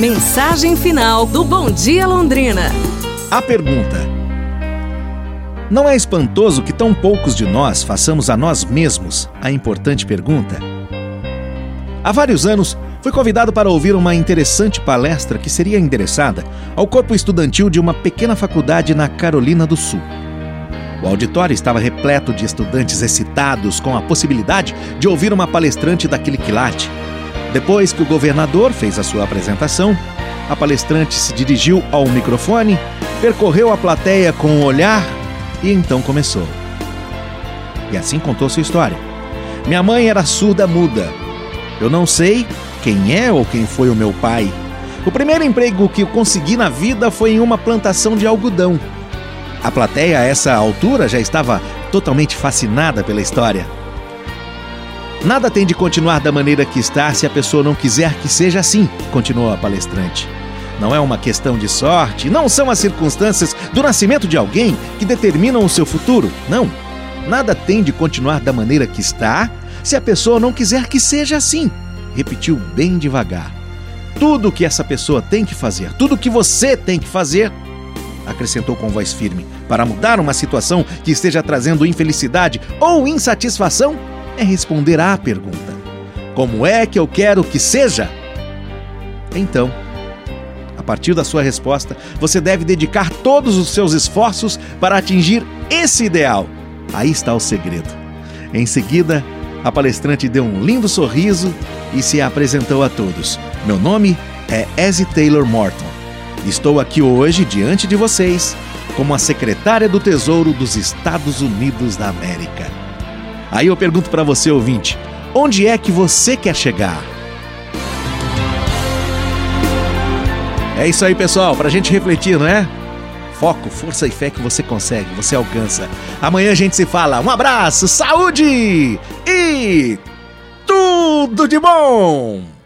Mensagem final do Bom Dia Londrina. A pergunta: Não é espantoso que tão poucos de nós façamos a nós mesmos a importante pergunta? Há vários anos, fui convidado para ouvir uma interessante palestra que seria endereçada ao corpo estudantil de uma pequena faculdade na Carolina do Sul. O auditório estava repleto de estudantes excitados com a possibilidade de ouvir uma palestrante daquele quilate. Depois que o governador fez a sua apresentação, a palestrante se dirigiu ao microfone, percorreu a plateia com um olhar e então começou. E assim contou sua história. Minha mãe era surda muda. Eu não sei quem é ou quem foi o meu pai. O primeiro emprego que eu consegui na vida foi em uma plantação de algodão. A plateia a essa altura já estava totalmente fascinada pela história. Nada tem de continuar da maneira que está se a pessoa não quiser que seja assim, continuou a palestrante. Não é uma questão de sorte, não são as circunstâncias do nascimento de alguém que determinam o seu futuro. Não. Nada tem de continuar da maneira que está se a pessoa não quiser que seja assim. Repetiu bem devagar. Tudo o que essa pessoa tem que fazer, tudo o que você tem que fazer, acrescentou com voz firme, para mudar uma situação que esteja trazendo infelicidade ou insatisfação, é responder à pergunta: Como é que eu quero que seja? Então, a partir da sua resposta, você deve dedicar todos os seus esforços para atingir esse ideal. Aí está o segredo. Em seguida, a palestrante deu um lindo sorriso e se apresentou a todos. Meu nome é Ezzy Taylor Morton. Estou aqui hoje diante de vocês como a secretária do Tesouro dos Estados Unidos da América. Aí eu pergunto para você, ouvinte, onde é que você quer chegar? É isso aí, pessoal, para a gente refletir, não é? Foco, força e fé que você consegue, você alcança. Amanhã a gente se fala. Um abraço, saúde e tudo de bom!